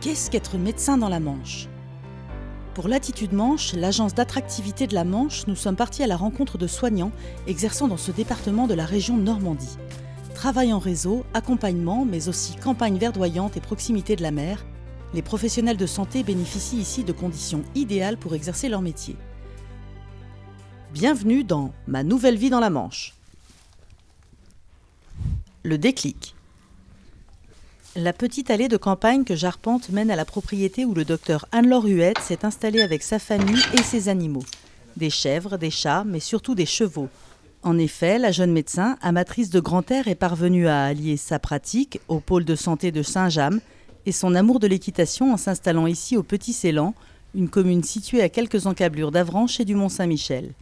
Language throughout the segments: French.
Qu'est-ce qu'être médecin dans la Manche? Pour l'Attitude Manche, l'agence d'attractivité de la Manche, nous sommes partis à la rencontre de soignants exerçant dans ce département de la région Normandie. Travail en réseau, accompagnement, mais aussi campagne verdoyante et proximité de la mer, les professionnels de santé bénéficient ici de conditions idéales pour exercer leur métier. Bienvenue dans Ma nouvelle vie dans la Manche. Le déclic. La petite allée de campagne que j'arpente mène à la propriété où le docteur Anne-Laure Huette s'est installé avec sa famille et ses animaux. Des chèvres, des chats, mais surtout des chevaux. En effet, la jeune médecin, amatrice de grand air, est parvenue à allier sa pratique au pôle de santé de Saint-James et son amour de l'équitation en s'installant ici au Petit Célan, une commune située à quelques encablures d'Avranches et du Mont-Saint-Michel.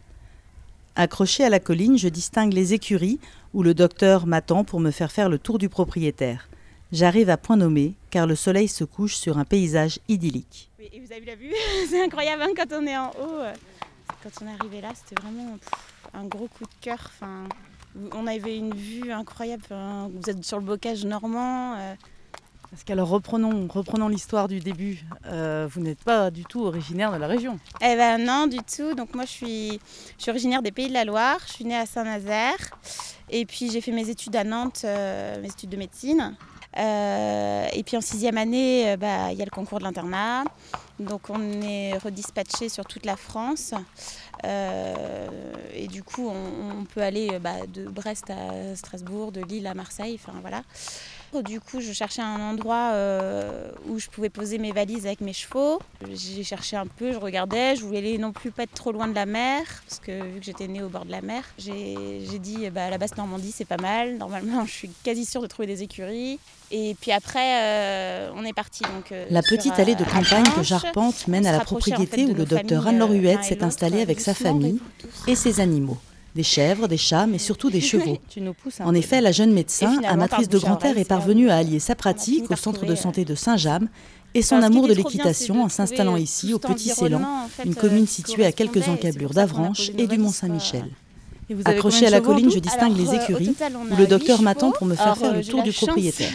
Accroché à la colline, je distingue les écuries où le docteur m'attend pour me faire faire le tour du propriétaire. J'arrive à point nommé car le soleil se couche sur un paysage idyllique. Et vous avez vu la vue C'est incroyable hein, quand on est en haut. Quand on est arrivé là, c'était vraiment un gros coup de cœur. Enfin, on avait une vue incroyable. vous êtes sur le bocage normand. Euh. Parce qu'alors reprenons, reprenons l'histoire du début. Euh, vous n'êtes pas du tout originaire de la région. Eh ben non, du tout. Donc moi je suis, je suis originaire des Pays de la Loire. Je suis née à Saint-Nazaire. Et puis j'ai fait mes études à Nantes, euh, mes études de médecine. Euh, et puis en sixième année, euh, bah, il y a le concours de l'internat. Donc on est redispatché sur toute la France. Euh, et du coup, on, peut aller bah, de Brest à Strasbourg, de Lille à Marseille. Enfin voilà. Du coup, je cherchais un endroit euh, où je pouvais poser mes valises avec mes chevaux. J'ai cherché un peu, je regardais, je voulais non plus pas être trop loin de la mer, parce que vu que j'étais née au bord de la mer, j'ai dit bah, la basse Normandie c'est pas mal. Normalement, je suis quasi sûre de trouver des écuries. Et puis après, euh, on est parti. Donc, euh, la petite allée de campagne que j'arpente mène à la propriété où le docteur Anne-Laure s'est installé avec sa famille et ses animaux des chèvres, des chats, mais surtout des chevaux. En effet, la jeune médecin, amatrice de grand air, est parvenue à allier sa pratique au centre de santé de Saint-James et son amour de l'équitation en s'installant ici au Petit Célan, une commune euh, située à quelques encablures d'Avranches et du Mont-Saint-Michel. Accroché à la colline, je distingue les euh, écuries où le docteur m'attend pour me faire faire le euh, tour du propriétaire.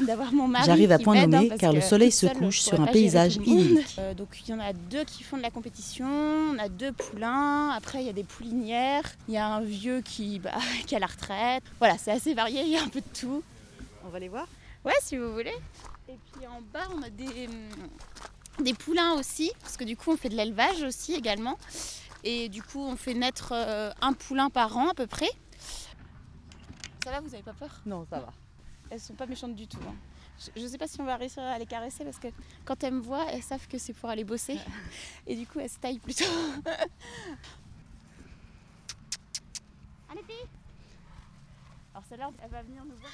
J'arrive à point nommé car le soleil se couche sur un paysage idyllique. Euh, donc il y en a deux qui font de la compétition, on a deux poulains, après il y a des poulinières, il y a un vieux qui, bah, qui a la retraite. Voilà, c'est assez varié, il y a un peu de tout. On va les voir Ouais, si vous voulez. Et puis en bas, on a des, hum, des poulains aussi, parce que du coup on fait de l'élevage aussi également. Et du coup, on fait naître euh, un poulain par an à peu près. Ça va, vous avez pas peur? Non, ça va. Elles sont pas méchantes du tout. Hein. Je ne sais pas si on va réussir à les caresser parce que quand elles me voient, elles savent que c'est pour aller bosser. Et du coup, elles se taillent plutôt. Allez, fille Alors celle-là, elle va venir nous voir.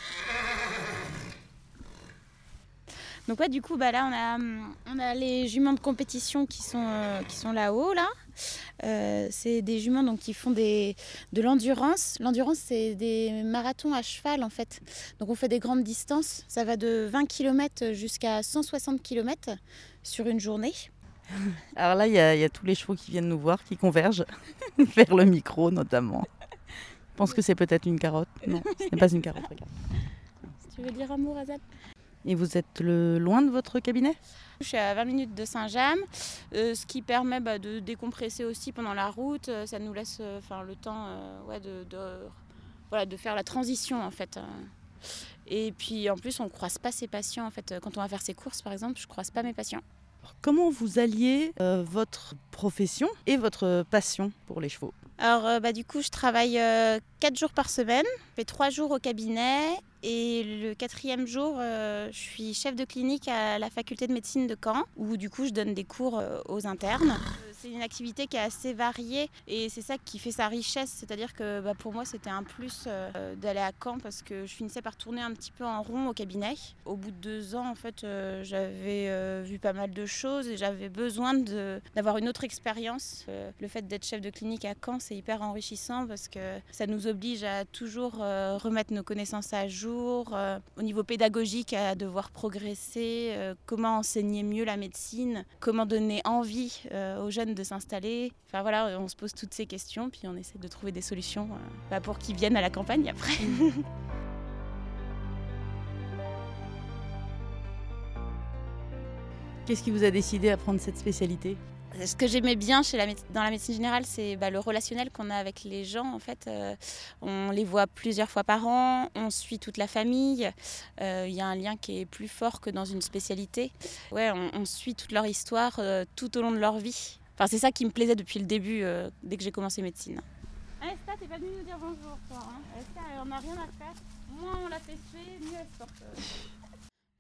Donc ouais, du coup, bah là, on a, on a les juments de compétition qui sont, euh, qui sont là-haut, là. Euh, c'est des juments donc, qui font des, de l'endurance. L'endurance, c'est des marathons à cheval, en fait. Donc on fait des grandes distances. Ça va de 20 km jusqu'à 160 km sur une journée. Alors là, il y, y, a tous les chevaux qui viennent nous voir, qui convergent vers le micro, notamment. Je pense que c'est peut-être une carotte. Non, ce n'est pas une carotte, regarde. Tu veux dire amour, Azad? Et vous êtes le, loin de votre cabinet? Je suis à 20 minutes de Saint-James, euh, ce qui permet bah, de décompresser aussi pendant la route. Euh, ça nous laisse euh, le temps ouais, de, voilà, de faire la transition en fait. Et puis en plus, on ne croise pas ses patients. En fait. Quand on va faire ses courses, par exemple, je ne croise pas mes patients. comment vous alliez votre profession et votre passion pour les chevaux? Alors, bah, du coup, je travaille 4 jours par semaine. Je fais 3 jours au cabinet et le quatrième jour, euh, je suis chef de clinique à la faculté de médecine de Caen, où du coup je donne des cours euh, aux internes. Euh, c'est une activité qui est assez variée et c'est ça qui fait sa richesse. C'est-à-dire que bah, pour moi c'était un plus d'aller à Caen parce que je finissais par tourner un petit peu en rond au cabinet. Au bout de deux ans, en fait, j'avais vu pas mal de choses et j'avais besoin d'avoir une autre expérience. le fait d'être chef de clinique à Caen, c'est hyper enrichissant parce que ça nous oblige à toujours remettre nos connaissances à jour euh, au niveau pédagogique à devoir progresser, euh, comment enseigner mieux la médecine, comment donner envie euh, aux jeunes de s'installer. Enfin voilà, on se pose toutes ces questions, puis on essaie de trouver des solutions bah, pour qu'ils viennent à la campagne après. Qu'est-ce qui vous a décidé à prendre cette spécialité? Ce que j'aimais bien dans la médecine générale, c'est bah, le relationnel qu'on a avec les gens. En fait, euh, on les voit plusieurs fois par an, on suit toute la famille. Euh, il y a un lien qui est plus fort que dans une spécialité. Ouais, on, suit toute leur histoire euh, tout au long de leur vie. Enfin, c'est ça qui me plaisait depuis le début, dès que j'ai commencé médecine. Esther, t'es pas venue nous dire bonjour, toi. Hein Esther, on n'a rien à faire. Moins on la fait suer, mieux elle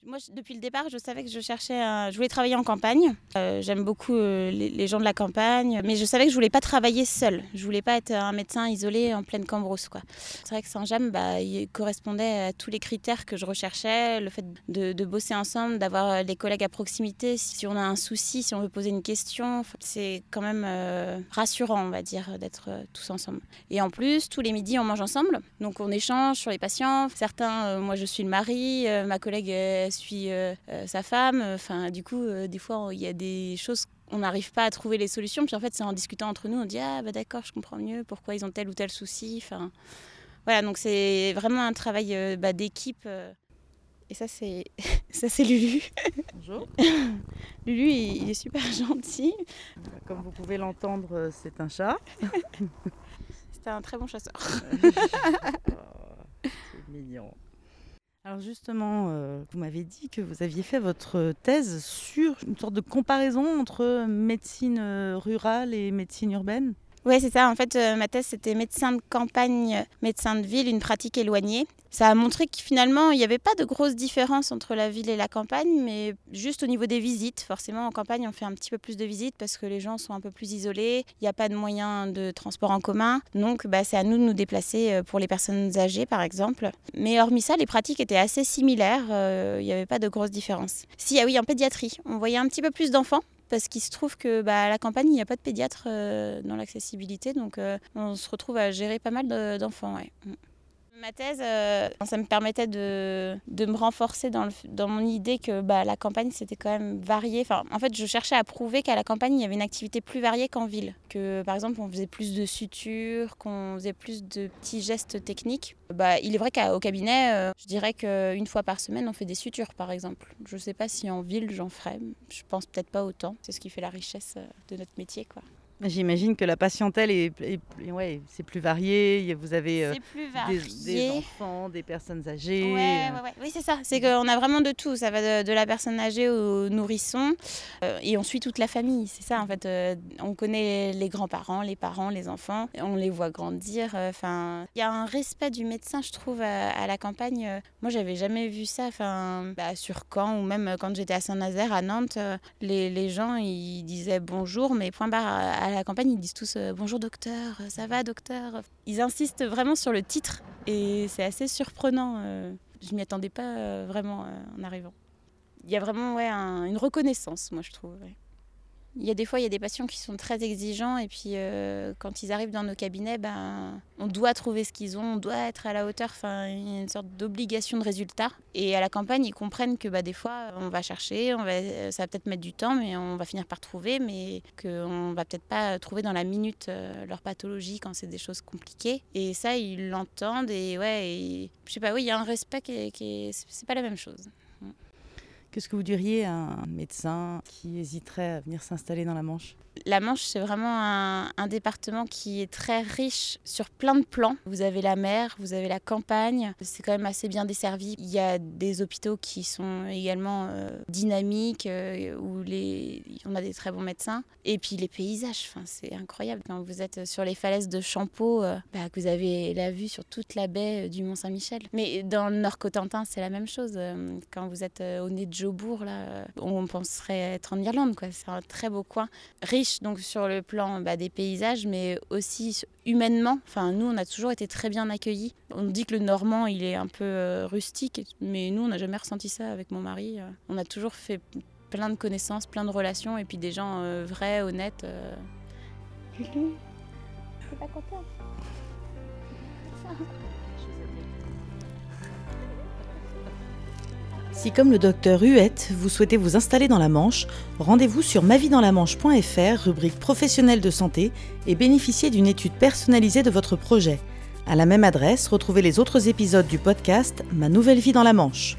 Moi, depuis le départ, je savais que je cherchais, je voulais travailler en campagne. Euh, j'aime beaucoup euh, les, gens de la campagne, mais je savais que je voulais pas travailler seule. Je voulais pas être un médecin isolé en pleine Cambrousse, quoi. C'est vrai que Saint-James, bah, il correspondait à tous les critères que je recherchais. Le fait de, bosser ensemble, d'avoir euh, les collègues à proximité, si on a un souci, si on veut poser une question, c'est quand même rassurant, on va dire, d'être tous ensemble. Et en plus, tous les midis, on mange ensemble, donc on échange sur les patients. Certains, moi, je suis le mari, ma collègue suis euh, euh, sa femme. Enfin, du coup, euh, des fois, il y a des choses on n'arrive pas à trouver les solutions. Puis en fait, c'est en discutant entre nous, on dit ah bah d'accord, je comprends mieux pourquoi ils ont tel ou tel souci. Enfin, voilà, donc c'est vraiment un travail bah, d'équipe. Et ça, c'est ça, c'est Lulu. Bonjour. Lulu, il, est super gentil. Comme vous pouvez l'entendre, c'est un chat. C'était un très bon chasseur. Oh, c'est mignon. Alors justement, euh, vous m'avez dit que vous aviez fait votre thèse sur une sorte de comparaison entre médecine euh, rurale et médecine urbaine. Oui, c'est ça. En fait, euh, ma thèse, c'était médecin de campagne, médecin de ville, une pratique éloignée. Ça a montré que finalement, il n'y avait pas de grosse différence entre la ville et la campagne, mais juste au niveau des visites. Forcément, en campagne, on fait un petit peu plus de visites parce que les gens sont un peu plus isolés. Il n'y a pas de moyens de transport en commun. Donc, bah, c'est à nous de nous déplacer euh, pour les personnes âgées, par exemple. Mais hormis ça, les pratiques étaient assez similaires. Euh, il n'y avait pas de grosse différence. Si, ah oui, en pédiatrie, on voyait un petit peu plus d'enfants parce qu'il se trouve que bah, à la campagne, il n'y a pas de pédiatre euh, dans l'accessibilité, donc euh, on se retrouve à gérer pas mal d'enfants. Ouais. Ma thèse, euh, ça me permettait de, de me renforcer dans, le, dans, mon idée que bah, la campagne, c'était quand même varié. Enfin, en fait, je cherchais à prouver qu'à la campagne, il y avait une activité plus variée qu'en ville. Que, par exemple, on faisait plus de sutures, qu'on faisait plus de petits gestes techniques. Bah, il est vrai qu'au cabinet, euh, je dirais qu'une fois par semaine, on fait des sutures, par exemple. Je ne sais pas si en ville, j'en ferais. Je pense peut-être pas autant. C'est ce qui fait la richesse euh, de notre métier, quoi. J'imagine que la patientèle est, ouais, c'est plus varié. Vous avez euh, des, enfants, des personnes âgées. Ouais, ouais, Oui, c'est ça. C'est qu'on a vraiment de tout. Ça va de, la personne âgée au nourrisson. Euh, et on suit toute la famille. C'est ça, en fait. Euh, on connaît les grands-parents, les parents, les enfants. On les voit grandir. Enfin, il y a un respect du médecin, je trouve, à, la campagne. Moi, j'avais jamais vu ça. Enfin, bah, sur Caen ou même quand j'étais à Saint-Nazaire, à Nantes, les, les, gens, ils disaient bonjour, mais point barre à à la campagne, ils disent tous euh, bonjour docteur, euh, ça va docteur? Ils insistent vraiment sur le titre et c'est assez surprenant. Euh. je m'y attendais pas vraiment en arrivant. Il y a vraiment ouais, une reconnaissance, moi je trouve. Il y a des fois, il y a des patients qui sont très exigeants et puis euh, quand ils arrivent dans nos cabinets, ben, on doit trouver ce qu'ils ont, on doit être à la hauteur. Enfin, il y a une sorte d'obligation de résultat. Et à la campagne, ils comprennent que bah, des fois, on va chercher, on va, ça va peut-être mettre du temps, mais on va finir par trouver, mais qu'on va peut-être pas trouver dans la minute euh, leur pathologie quand c'est des choses compliquées. Et ça, ils l'entendent et ouais, et, je sais pas, oui, il y a un respect qui qui c'est pas la même chose. Qu'est-ce que vous diriez à un médecin qui hésiterait à venir s'installer dans la Manche? La Manche, c'est vraiment un, département qui est très riche sur plein de plans. Vous avez la mer, vous avez la campagne, c'est quand même assez bien desservi. Il y a des hôpitaux qui sont également euh, dynamiques, euh, où les, on a des très bons médecins. Et puis les paysages, c'est incroyable. Quand vous êtes sur les falaises de Champeau, euh, bah, vous avez la vue sur toute la baie du Mont-Saint-Michel. Mais dans le Nord-Cotentin, c'est la même chose. Quand vous êtes au nez de Jobourg, là, on penserait être en Irlande. C'est un très beau coin, riche donc sur le plan bah, des paysages, mais aussi humainement. Enfin, nous, on a toujours été très bien accueillis. On dit que le Normand, il est un peu euh, rustique, mais nous, on n'a jamais ressenti ça avec mon mari. On a toujours fait plein de connaissances, plein de relations, et puis des gens euh, vrais, honnêtes. Euh. Si comme le docteur Huette, vous souhaitez vous installer dans la Manche, rendez-vous sur maviesdansla-manche.fr, rubrique professionnelle de santé, et bénéficiez d'une étude personnalisée de votre projet. À la même adresse, retrouvez les autres épisodes du podcast Ma nouvelle vie dans la Manche.